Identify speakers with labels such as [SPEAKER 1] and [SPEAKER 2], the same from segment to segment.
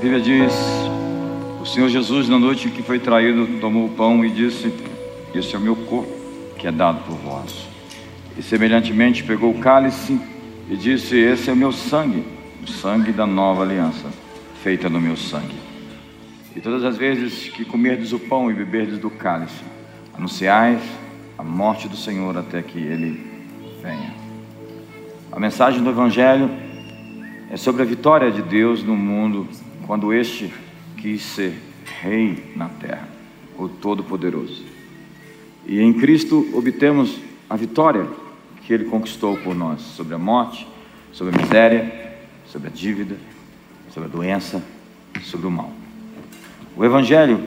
[SPEAKER 1] Bíblia diz: O Senhor Jesus, na noite em que foi traído, tomou o pão e disse: Esse é o meu corpo, que é dado por vós. E semelhantemente pegou o cálice e disse: Esse é o meu sangue, o sangue da nova aliança, feita no meu sangue. E todas as vezes que comerdes o pão e beberdes do cálice, anunciais a morte do Senhor até que ele venha. A mensagem do Evangelho é sobre a vitória de Deus no mundo quando este quis ser rei na terra, o Todo-Poderoso. E em Cristo obtemos a vitória que ele conquistou por nós sobre a morte, sobre a miséria, sobre a dívida, sobre a doença, sobre o mal. O Evangelho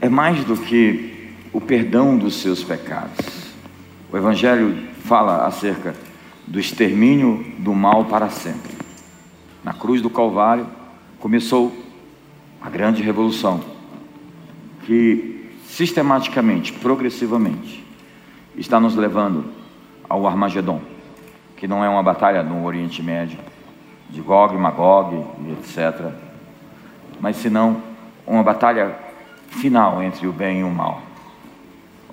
[SPEAKER 1] é mais do que o perdão dos seus pecados. O Evangelho fala acerca do extermínio do mal para sempre. Na cruz do Calvário começou a grande revolução que sistematicamente, progressivamente, está nos levando ao Armagedon, que não é uma batalha no Oriente Médio, de Gog Magog etc., mas senão uma batalha final entre o bem e o mal,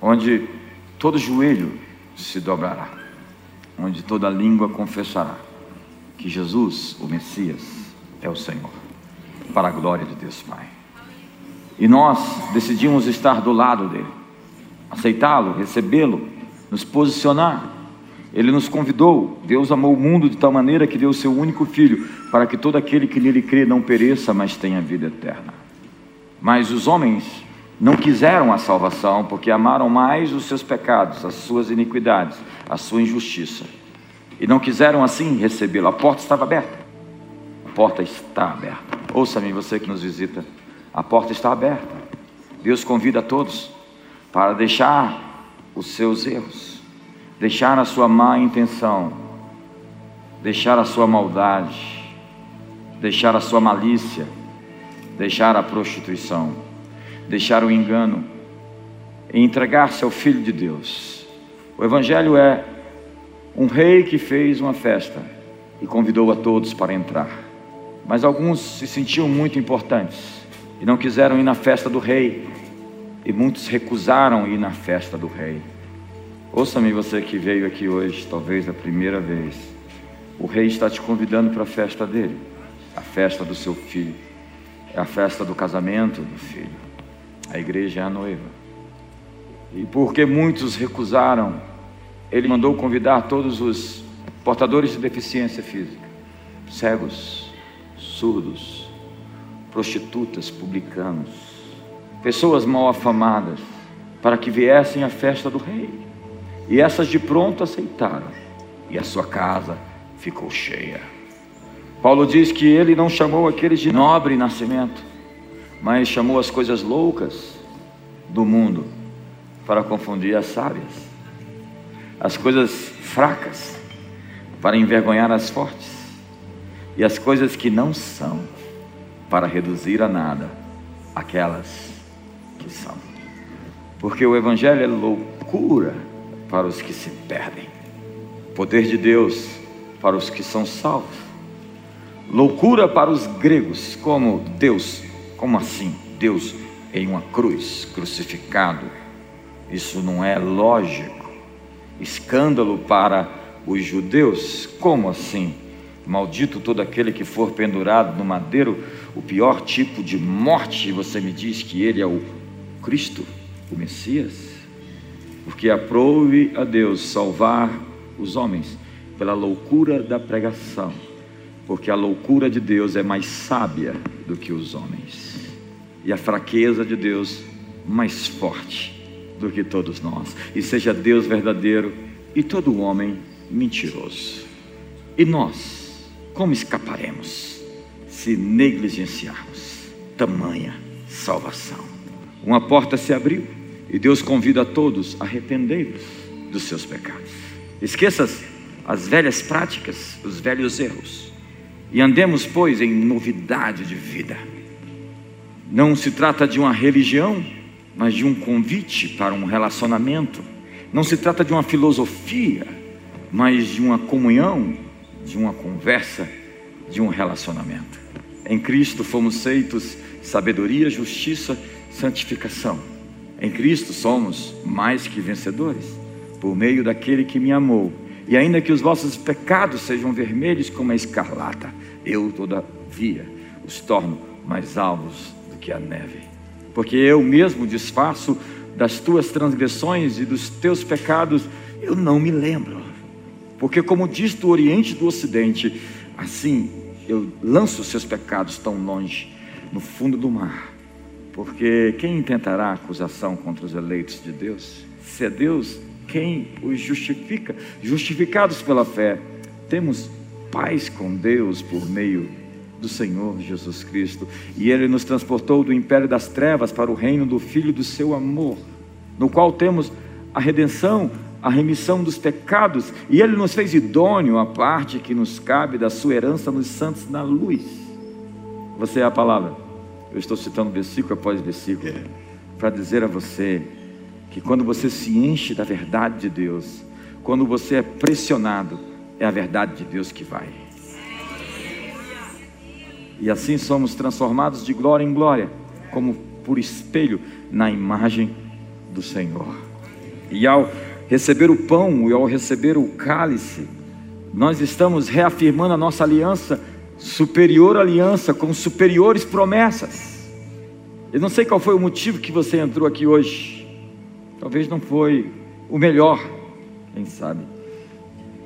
[SPEAKER 1] onde todo joelho se dobrará, onde toda língua confessará que Jesus, o Messias, é o Senhor, para a glória de Deus Pai. E nós decidimos estar do lado dele, aceitá-lo, recebê-lo, nos posicionar. Ele nos convidou, Deus amou o mundo de tal maneira que deu o seu único filho, para que todo aquele que nele crê não pereça, mas tenha vida eterna. Mas os homens não quiseram a salvação, porque amaram mais os seus pecados, as suas iniquidades, a sua injustiça. E não quiseram assim recebê-lo. A porta estava aberta. A porta está aberta. Ouça-me, você que nos visita. A porta está aberta. Deus convida a todos para deixar os seus erros, deixar a sua má intenção, deixar a sua maldade, deixar a sua malícia, deixar a prostituição, deixar o engano e entregar-se ao Filho de Deus. O Evangelho é um rei que fez uma festa e convidou a todos para entrar. Mas alguns se sentiam muito importantes e não quiseram ir na festa do rei, e muitos recusaram ir na festa do rei. Ouça-me, você que veio aqui hoje, talvez a primeira vez. O rei está te convidando para a festa dele, a festa do seu filho, é a festa do casamento do filho. A igreja é a noiva. E porque muitos recusaram, ele mandou convidar todos os portadores de deficiência física, cegos, surdos, prostitutas, publicanos, pessoas mal afamadas, para que viessem à festa do rei. E essas de pronto aceitaram, e a sua casa ficou cheia. Paulo diz que ele não chamou aqueles de nobre nascimento, mas chamou as coisas loucas do mundo para confundir as sábias, as coisas fracas para envergonhar as fortes, e as coisas que não são para reduzir a nada aquelas que são. Porque o Evangelho é loucura para os que se perdem, poder de Deus para os que são salvos. Loucura para os gregos, como Deus, como assim? Deus em uma cruz, crucificado. Isso não é lógico. Escândalo para os judeus, como assim? Maldito todo aquele que for pendurado no madeiro, o pior tipo de morte, você me diz que ele é o Cristo, o Messias? Porque aprove a Deus salvar os homens pela loucura da pregação, porque a loucura de Deus é mais sábia do que os homens, e a fraqueza de Deus mais forte do que todos nós, e seja Deus verdadeiro e todo homem mentiroso. E nós, como escaparemos se negligenciarmos tamanha salvação? Uma porta se abriu e Deus convida a todos a arrependei-vos dos seus pecados. Esqueças as velhas práticas, os velhos erros, e andemos, pois, em novidade de vida. Não se trata de uma religião, mas de um convite para um relacionamento. Não se trata de uma filosofia, mas de uma comunhão de uma conversa, de um relacionamento. Em Cristo fomos feitos sabedoria, justiça, santificação. Em Cristo somos mais que vencedores, por meio daquele que me amou. E ainda que os vossos pecados sejam vermelhos como a escarlata, eu, todavia, os torno mais alvos do que a neve. Porque eu mesmo desfaço das tuas transgressões e dos teus pecados, eu não me lembro. Porque, como diz do Oriente e do Ocidente, assim eu lanço os seus pecados tão longe, no fundo do mar. Porque quem intentará acusação contra os eleitos de Deus? Se é Deus quem os justifica, justificados pela fé, temos paz com Deus por meio do Senhor Jesus Cristo, e Ele nos transportou do império das trevas para o reino do Filho do seu amor, no qual temos a redenção, a remissão dos pecados, e Ele nos fez idôneo a parte que nos cabe da sua herança nos santos na luz. Você é a palavra. Eu estou citando versículo após versículo para dizer a você que quando você se enche da verdade de Deus, quando você é pressionado, é a verdade de Deus que vai. E assim somos transformados de glória em glória, como por espelho na imagem do Senhor. E ao receber o pão e ao receber o cálice, nós estamos reafirmando a nossa aliança, superior aliança, com superiores promessas. Eu não sei qual foi o motivo que você entrou aqui hoje. Talvez não foi o melhor, quem sabe.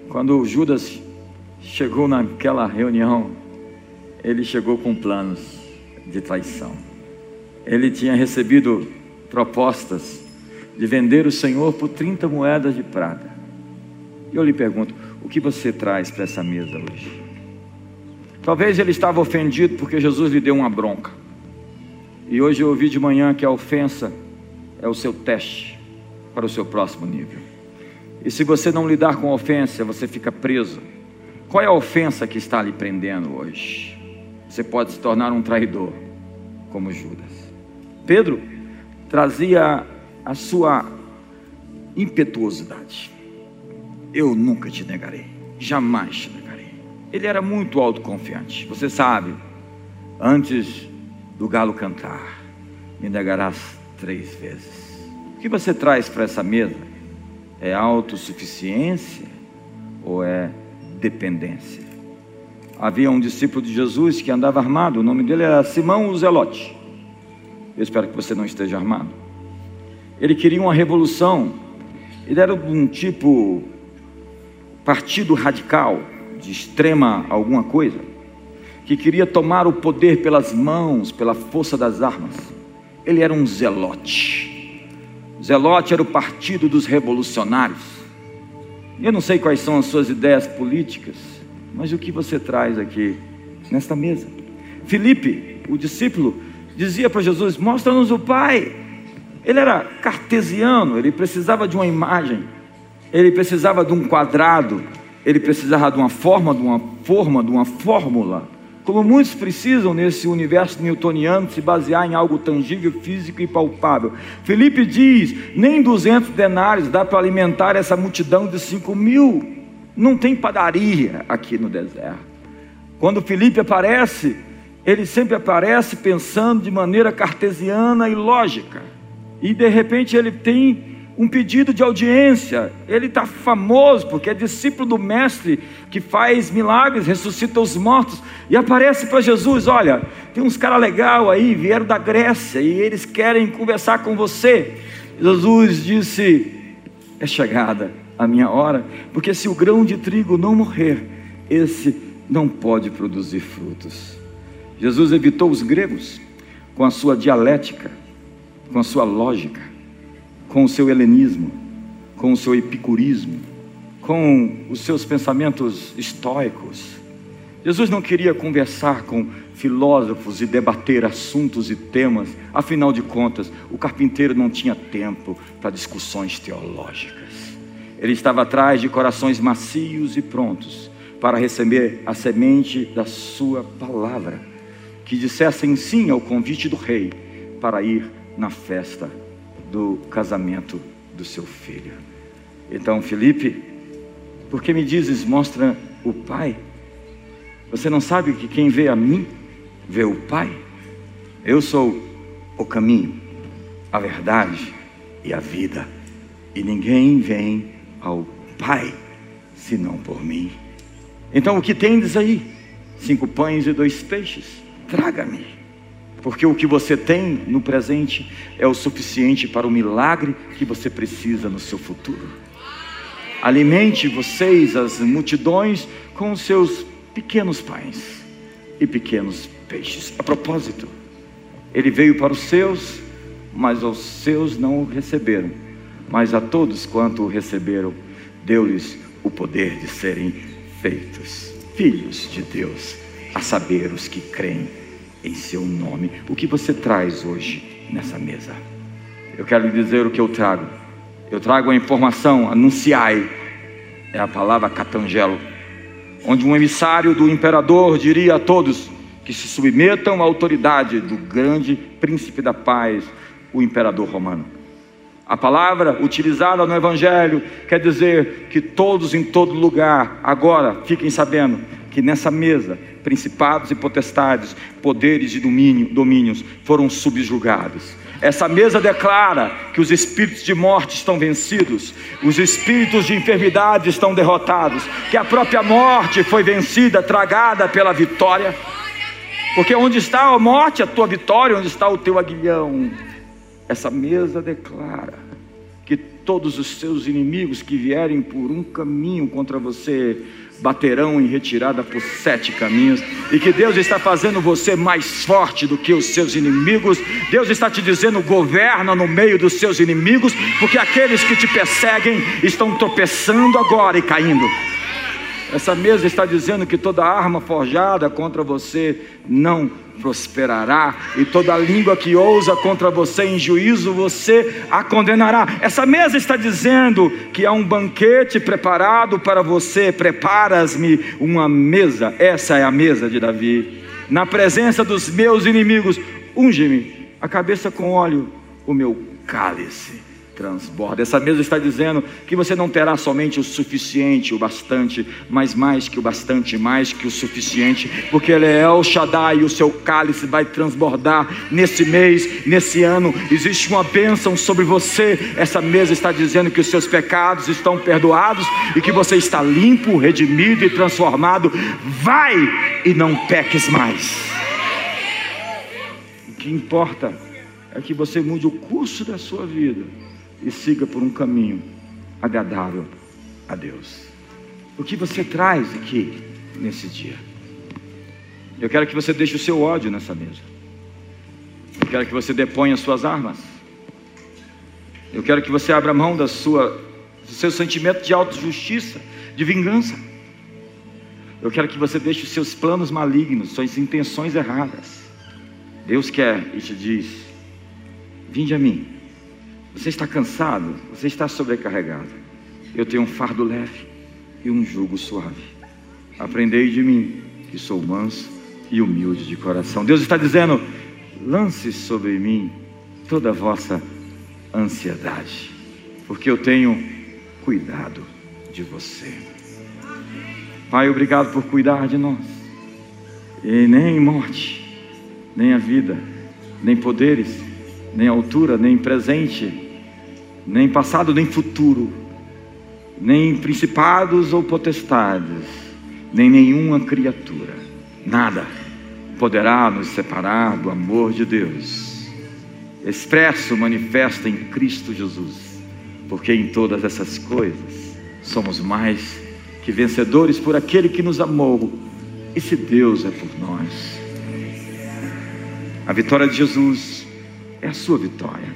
[SPEAKER 1] Quando Judas chegou naquela reunião, ele chegou com planos de traição. Ele tinha recebido propostas de vender o Senhor por 30 moedas de prata. E eu lhe pergunto: o que você traz para essa mesa hoje? Talvez ele estava ofendido porque Jesus lhe deu uma bronca. E hoje eu ouvi de manhã que a ofensa é o seu teste para o seu próximo nível. E se você não lidar com a ofensa, você fica preso. Qual é a ofensa que está lhe prendendo hoje? Você pode se tornar um traidor, como Judas. Pedro trazia a sua impetuosidade. Eu nunca te negarei, jamais te negarei. Ele era muito autoconfiante. Você sabe, antes do galo cantar, me negarás três vezes. O que você traz para essa mesa? É autossuficiência ou é dependência? havia um discípulo de Jesus que andava armado, o nome dele era Simão o Zelote. Eu espero que você não esteja armado. Ele queria uma revolução, ele era um tipo partido radical, de extrema alguma coisa, que queria tomar o poder pelas mãos, pela força das armas. Ele era um zelote. Zelote era o partido dos revolucionários. Eu não sei quais são as suas ideias políticas, mas o que você traz aqui nesta mesa? Filipe, o discípulo, dizia para Jesus: Mostra-nos o Pai. Ele era cartesiano, ele precisava de uma imagem, ele precisava de um quadrado, ele precisava de uma forma, de uma forma, de uma fórmula. Como muitos precisam nesse universo newtoniano se basear em algo tangível, físico e palpável. Felipe diz: nem 200 denários dá para alimentar essa multidão de 5 mil. Não tem padaria aqui no deserto. Quando Felipe aparece, ele sempre aparece pensando de maneira cartesiana e lógica. E de repente ele tem um pedido de audiência. Ele está famoso porque é discípulo do mestre que faz milagres, ressuscita os mortos e aparece para Jesus: Olha, tem uns caras legal aí, vieram da Grécia e eles querem conversar com você. Jesus disse: É chegada a minha hora, porque se o grão de trigo não morrer, esse não pode produzir frutos. Jesus evitou os gregos com a sua dialética, com a sua lógica, com o seu helenismo, com o seu epicurismo, com os seus pensamentos estoicos. Jesus não queria conversar com filósofos e debater assuntos e temas, afinal de contas, o carpinteiro não tinha tempo para discussões teológicas. Ele estava atrás de corações macios e prontos para receber a semente da sua palavra, que dissessem sim ao convite do rei para ir na festa do casamento do seu filho. Então, Felipe, por que me dizes, mostra o Pai? Você não sabe que quem vê a mim, ver o Pai. Eu sou o caminho, a verdade e a vida, e ninguém vem ao Pai senão por mim. Então o que tendes aí? Cinco pães e dois peixes? Traga-me. Porque o que você tem no presente é o suficiente para o milagre que você precisa no seu futuro. Alimente vocês, as multidões, com os seus pequenos pães e pequenos peixes. A propósito, ele veio para os seus, mas os seus não o receberam. Mas a todos quanto o receberam, deu-lhes o poder de serem feitos filhos de Deus, a saber, os que creem em seu nome. O que você traz hoje nessa mesa? Eu quero lhe dizer o que eu trago. Eu trago a informação, anunciai, é a palavra catangelo, onde um emissário do imperador diria a todos que se submetam à autoridade do grande príncipe da paz, o imperador romano. A palavra utilizada no Evangelho quer dizer que todos em todo lugar, agora, fiquem sabendo nessa mesa, principados e potestades, poderes e domínio, domínios foram subjugados. Essa mesa declara que os espíritos de morte estão vencidos, os espíritos de enfermidade estão derrotados, que a própria morte foi vencida, tragada pela vitória. Porque onde está a morte, a tua vitória, onde está o teu aguilhão? Essa mesa declara que todos os seus inimigos que vierem por um caminho contra você baterão em retirada por sete caminhos, e que Deus está fazendo você mais forte do que os seus inimigos. Deus está te dizendo: governa no meio dos seus inimigos, porque aqueles que te perseguem estão tropeçando agora e caindo. Essa mesa está dizendo que toda arma forjada contra você não prosperará, e toda língua que ousa contra você em juízo, você a condenará. Essa mesa está dizendo que há um banquete preparado para você. Preparas-me uma mesa, essa é a mesa de Davi, na presença dos meus inimigos. Unge-me a cabeça com óleo, o meu cálice transborda. Essa mesa está dizendo que você não terá somente o suficiente, o bastante, mas mais que o bastante, mais que o suficiente, porque Ele é El Shaddai e o seu cálice vai transbordar nesse mês, nesse ano. Existe uma bênção sobre você. Essa mesa está dizendo que os seus pecados estão perdoados e que você está limpo, redimido e transformado. Vai e não peques mais. O que importa é que você mude o curso da sua vida e siga por um caminho agradável a Deus. O que você traz aqui nesse dia? Eu quero que você deixe o seu ódio nessa mesa. Eu quero que você deponha suas armas. Eu quero que você abra mão da sua, do seu sentimento de autojustiça, de vingança. Eu quero que você deixe os seus planos malignos, suas intenções erradas. Deus quer e te diz: Vinde a mim você está cansado? Você está sobrecarregado? Eu tenho um fardo leve e um jugo suave. Aprendei de mim, que sou manso e humilde de coração. Deus está dizendo: lance sobre mim toda a vossa ansiedade, porque eu tenho cuidado de você. Pai, obrigado por cuidar de nós. E nem morte, nem a vida, nem poderes, nem altura, nem presente, nem passado, nem futuro, nem principados ou potestades, nem nenhuma criatura, nada poderá nos separar do amor de Deus, expresso, manifesto em Cristo Jesus, porque em todas essas coisas somos mais que vencedores por aquele que nos amou, e se Deus é por nós. A vitória de Jesus é a sua vitória.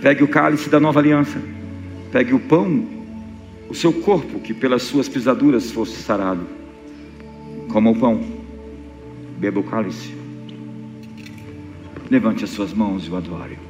[SPEAKER 1] Pegue o cálice da nova aliança, pegue o pão, o seu corpo, que pelas suas pisaduras fosse sarado. Coma o pão, beba o cálice. Levante as suas mãos e o adore.